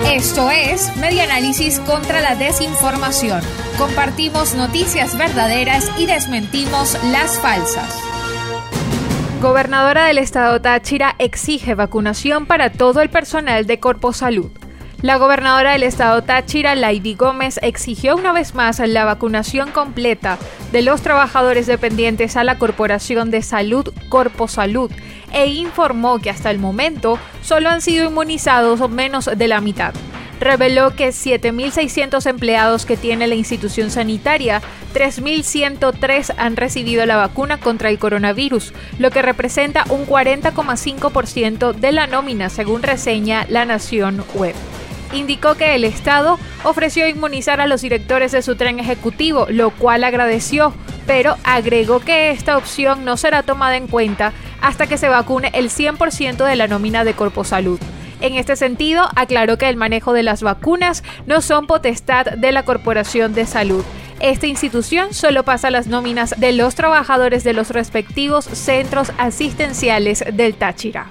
Esto es Media Análisis contra la Desinformación. Compartimos noticias verdaderas y desmentimos las falsas. Gobernadora del estado Táchira exige vacunación para todo el personal de Corpo Salud. La gobernadora del estado Táchira, Lady Gómez, exigió una vez más la vacunación completa de los trabajadores dependientes a la Corporación de Salud Corpo Salud e informó que hasta el momento solo han sido inmunizados menos de la mitad. Reveló que 7.600 empleados que tiene la institución sanitaria, 3.103 han recibido la vacuna contra el coronavirus, lo que representa un 40,5% de la nómina, según reseña La Nación Web. Indicó que el Estado ofreció inmunizar a los directores de su tren ejecutivo, lo cual agradeció, pero agregó que esta opción no será tomada en cuenta hasta que se vacune el 100% de la nómina de Corpo Salud. En este sentido, aclaró que el manejo de las vacunas no son potestad de la Corporación de Salud. Esta institución solo pasa las nóminas de los trabajadores de los respectivos centros asistenciales del Táchira.